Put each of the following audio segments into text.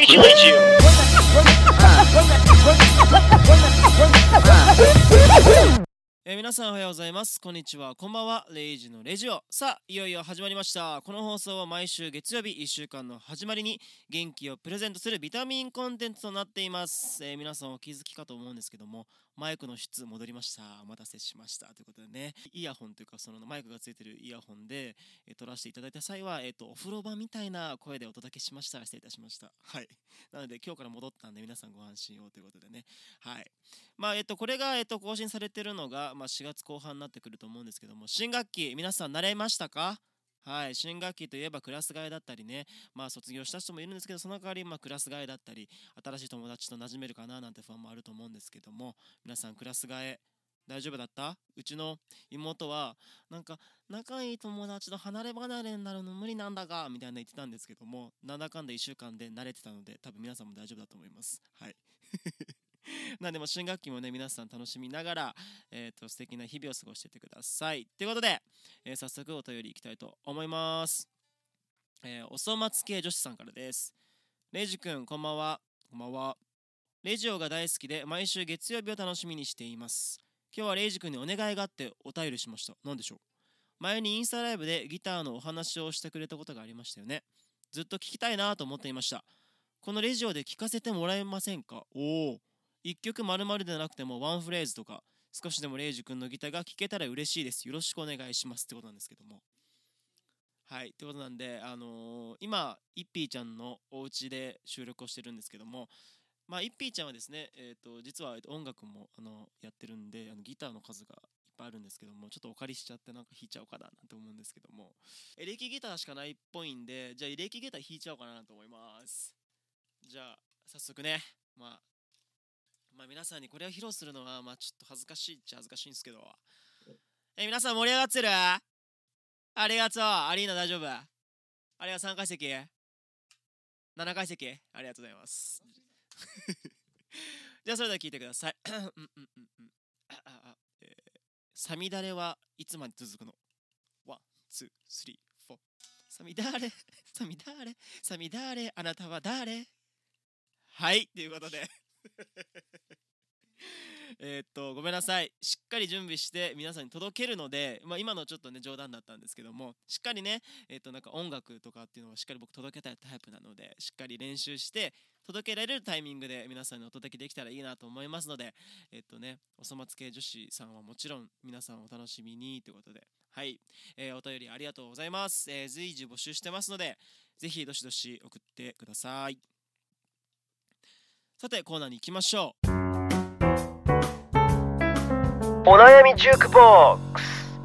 えー皆さんおはようございます。こんにちは。こんばんは。レイジのレジオ。さあいよいよ始まりました。この放送は毎週月曜日1週間の始まりに元気をプレゼントするビタミンコンテンツとなっています、えー皆さんお気づきかと思うんですけどもマイクの質戻りました。お待たせしました。ということでねイヤホンというかそのマイクがついてるイヤホンで、え撮らせていただいた際は、えー、とお風呂場みたいな声でお届けしました。失礼いたしました。はい。なので今日から戻ったんで皆さんご安心をということでね。はい。まあえっとこれがえっと更新されてるのがまあ4月後半になってくると思うんですけども新学期皆さん慣れましたか？はい新学期といえばクラス替えだったりね。まあ卒業した人もいるんですけどその代わりまあクラス替えだったり新しい友達と馴染めるかななんて不安もあると思うんですけども。皆さんクラス替え大丈夫だった？うちの妹はなんか仲いい友達と離れ離れになるの無理なんだがみたいな言ってたんですけどもなんだかんだ1週間で慣れてたので多分皆さんも大丈夫だと思います。はい。なんでも新学期もね皆さん楽しみながら、えー、と素敵な日々を過ごしていってください。ということで、えー早速お便りいきたいと思います、えーおそ松系女子さんからです。レイジくんこんばんは。こんばんは。レジオが大好きで毎週月曜日を楽しみにしています。今日はレイジくんにお願いがあってお便りしました。何でしょう。前にインスタライブでギターのお話をしてくれたことがありましたよね。ずっと聞きたいなと思っていました。このレジオで聞かせてもらえませんか？おお一曲丸々でなくてもワンフレーズとか少しでもレイジ君のギターが聴けたら嬉しいです。よろしくお願いしますってことなんですけども。はい。ってことなんであのー今イッピーちゃんのお家で収録をしてるんですけどもまあイッピーちゃんはですねえっ、と実は音楽もあのやってるんであのギターの数がいっぱいあるんですけどもちょっとお借りしちゃってなんか弾いちゃおうかななんて思うんですけども。エレキギターしかないっぽいんでじゃあエレキギター弾いちゃおうかなと思います。じゃあ早速ねまあまあ皆さんにこれを披露するのはまあちょっと恥ずかしいっちゃ恥ずかしいんですけど。え皆さん盛り上がってる？ありがとう。アリーナ大丈夫？あれは3階席？7階席？ありがとうございます。じゃあそれでは聞いてください。うんうんうんうん。あえー。サミダレはいつまで続くの？ One, two, three, four。サミダ レ、サミダレ、サミダレ、あなたは誰？はい、ということで。えっと、ごめんなさい。しっかり準備して皆さんに届けるので、まあ、今のちょっとね、冗談だったんですけども、しっかりね、えっと、なんか音楽とかっていうのをしっかり僕届けたいタイプなので、しっかり練習して、届けられるタイミングで皆さんにお届けできたらいいなと思いますので、えっとね、おそ松系女子さんはもちろん皆さんお楽しみにということで、はい、えーお便りありがとうございます。えー随時募集してますので、ぜひどしどし送ってください。さて、コーナーに行きましょう。お悩みジュークボックス。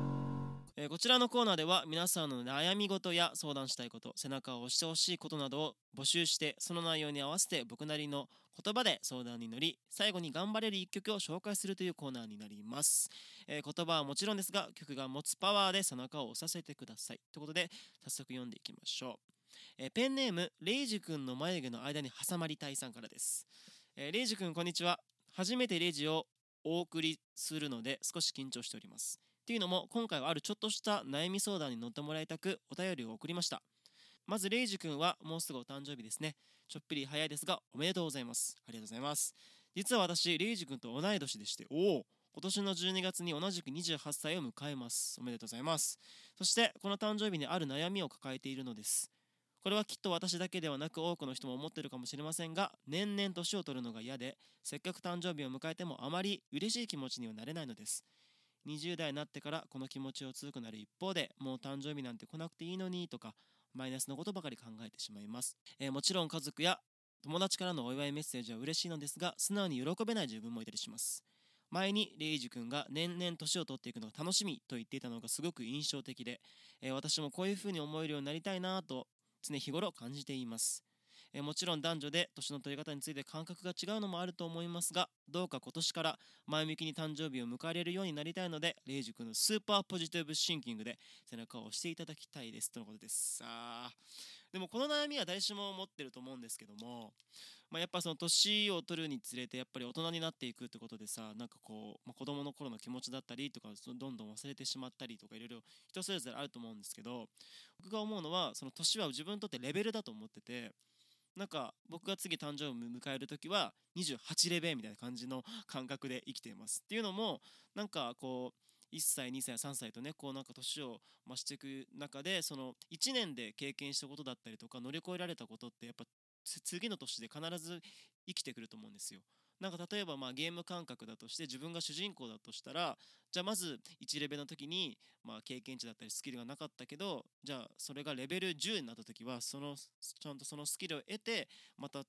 えこちらのコーナーでは皆さんの悩み事や相談したいこと背中を押してほしいことなどを募集してその内容に合わせて僕なりの言葉で相談に乗り最後に頑張れる一曲を紹介するというコーナーになります、えー言葉はもちろんですが曲が持つパワーで背中を押させてください。ということで早速読んでいきましょう、えーペンネームレイジ君の眉毛の間に挟まりたいさんからです、えーレイジ君こんにちは。初めてレイジをお送りするので少し緊張しております。っていうのも今回はあるちょっとした悩み相談に乗ってもらいたくお便りを送りました。まずレイジ君はもうすぐお誕生日ですね。ちょっぴり早いですがおめでとうございます。ありがとうございます。実は私レイジ君と同い年でしておお今年の12月に同じく28歳を迎えます。おめでとうございます。そしてこの誕生日にある悩みを抱えているのです。これはきっと私だけではなく多くの人も思ってるかもしれませんが年々年を取るのが嫌でせっかく誕生日を迎えてもあまり嬉しい気持ちにはなれないのです。20代になってからこの気持ちを強くなる一方でもう誕生日なんて来なくていいのにとかマイナスのことばかり考えてしまいます、えーもちろん家族や友達からのお祝いメッセージは嬉しいのですが素直に喜べない自分もいたりします。前にレイジ君が年々年を取っていくのが楽しみと言っていたのがすごく印象的で、えー私もこういう風に思えるようになりたいなと常日頃感じています。えもちろん男女で年の取り方について感覚が違うのもあると思いますがどうか今年から前向きに誕生日を迎えれるようになりたいのでレイジ君のスーパーポジティブシンキングで背中を押していただきたいですとのことです。さあ。でもこの悩みは誰しも持ってると思うんですけども、まあ、やっぱその年を取るにつれてやっぱり大人になっていくってことでさなんかこう、まあ、子供の頃の気持ちだったりとかどんどん忘れてしまったりとかいろいろ人それぞれあると思うんですけど僕が思うのはその年は自分にとってレベルだと思っててなんか僕が次誕生日を迎える時は28レベルみたいな感じの感覚で生きています。っていうのもなんかこう1歳2歳3歳とねこうなんか年を増していく中でその1年で経験したことだったりとか乗り越えられたことってやっぱ次の年で必ず生きてくると思うんですよ。なんか例えばまあゲーム感覚だとして自分が主人公だとしたらじゃあまず1レベルの時にまあ経験値だったりスキルがなかったけどじゃあそれがレベル10になった時はそのちゃんとそのスキルを得てまた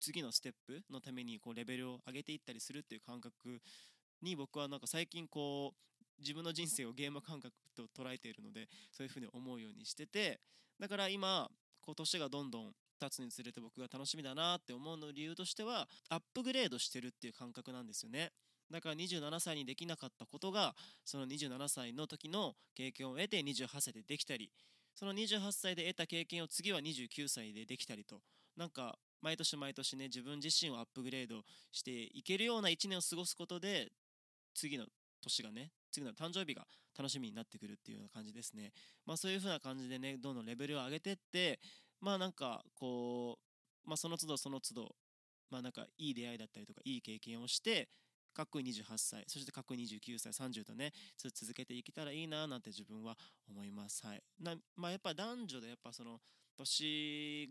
次のステップのためにこうレベルを上げていったりするっていう感覚に僕はなんか最近こう自分の人生をゲーム感覚と捉えているのでそういうふうに思うようにしててだから今こう年がどんどん経つにつれて僕が楽しみだなって思うの理由としてはアップグレードしてるっていう感覚なんですよね。だから27歳にできなかったことがその27歳の時の経験を得て28歳でできたりその28歳で得た経験を次は29歳でできたりとなんか毎年毎年ね自分自身をアップグレードしていけるような1年を過ごすことで次の年がね次の誕生日が楽しみになってくるっていうような感じですね。まあそういう風な感じでねどんどんレベルを上げてってまあなんかこう、まあ、その都度その都度まあなんかいい出会いだったりとかいい経験をしてかっこいい28歳そしてかっこいい29歳30とね続けていけたらいいななんて自分は思います。はい。なまあやっぱ男女でやっぱその年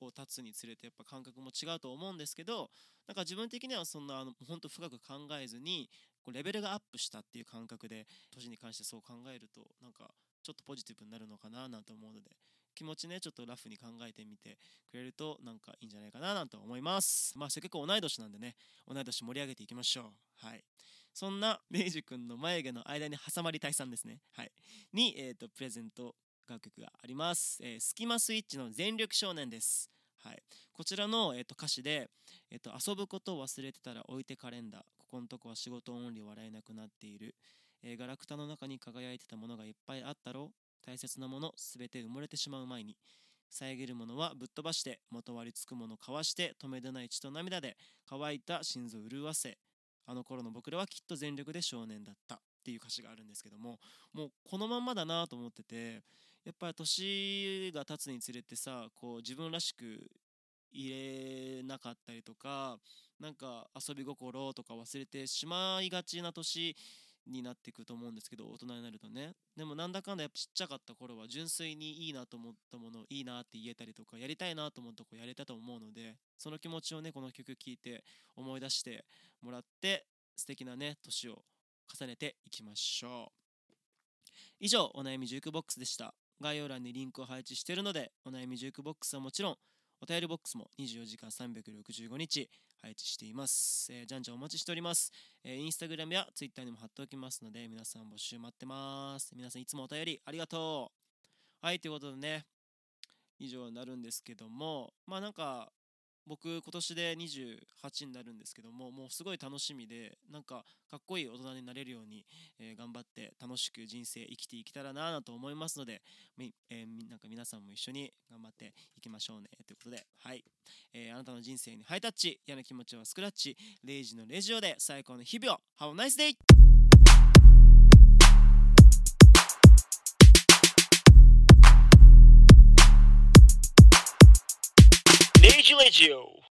を経つにつれてやっぱ感覚も違うと思うんですけどなんか自分的にはそんなあの本当深く考えずにこうレベルがアップしたっていう感覚で年に関してそう考えるとなんかちょっとポジティブになるのかななんて思うので気持ちねちょっとラフに考えてみてくれるとなんかいいんじゃないかななんて思います。まあせっかく同い年なんでね同い年盛り上げていきましょう。はい。そんなレイジ君の眉毛の間に挟まりたいさんですね。はい。に、えーと、プレゼント楽曲があります、えー、スキマスイッチの全力少年です。はい、こちらの、えーと、歌詞で、えーと「遊ぶことを忘れてたら置いてカレンダーここのとこは仕事オンリー笑えなくなっている」えー、ガラクタの中に輝いてたものがいっぱいあったろ。大切なものすべて埋もれてしまう前に遮るものはぶっ飛ばしてまとわりつくものかわして止めどない血と涙で乾いた心臓を潤わせあの頃の僕らはきっと全力で少年だった。っていう歌詞があるんですけどももうこのまんまだなと思っててやっぱり年が経つにつれてさこう自分らしく入れなかったりとかなんか遊び心とか忘れてしまいがちな年になっていくと思うんですけど大人になるとね。でもなんだかんだやっぱちっちゃかった頃は純粋にいいなと思ったものをいいなって言えたりとかやりたいなと思ったこやれたと思うのでその気持ちをねこの曲聴いて思い出してもらって素敵なね年を重ねていきましょう。以上お悩みジュークボックスでした。概要欄にリンクを配置しているのでお悩みジュークボックスはもちろんお便りボックスも24時間365日配置しています。えー、じゃんじゃんお待ちしております。えー、インスタグラムやツイッターにも貼っておきますので、皆さん募集待ってます。皆さんいつもお便りありがとう。はい、ということでね、以上になるんですけども、まあなんか、僕今年で28になるんですけどももうすごい楽しみでなんかかっこいい大人になれるように、えー、頑張って楽しく人生生きていけたらなと思いますので、えー、なんか皆さんも一緒に頑張っていきましょうねということで。はい、えー、あなたの人生にハイタッチ嫌な気持ちはスクラッチレイジのレジオで最高の日々を。Have a nice day! Legion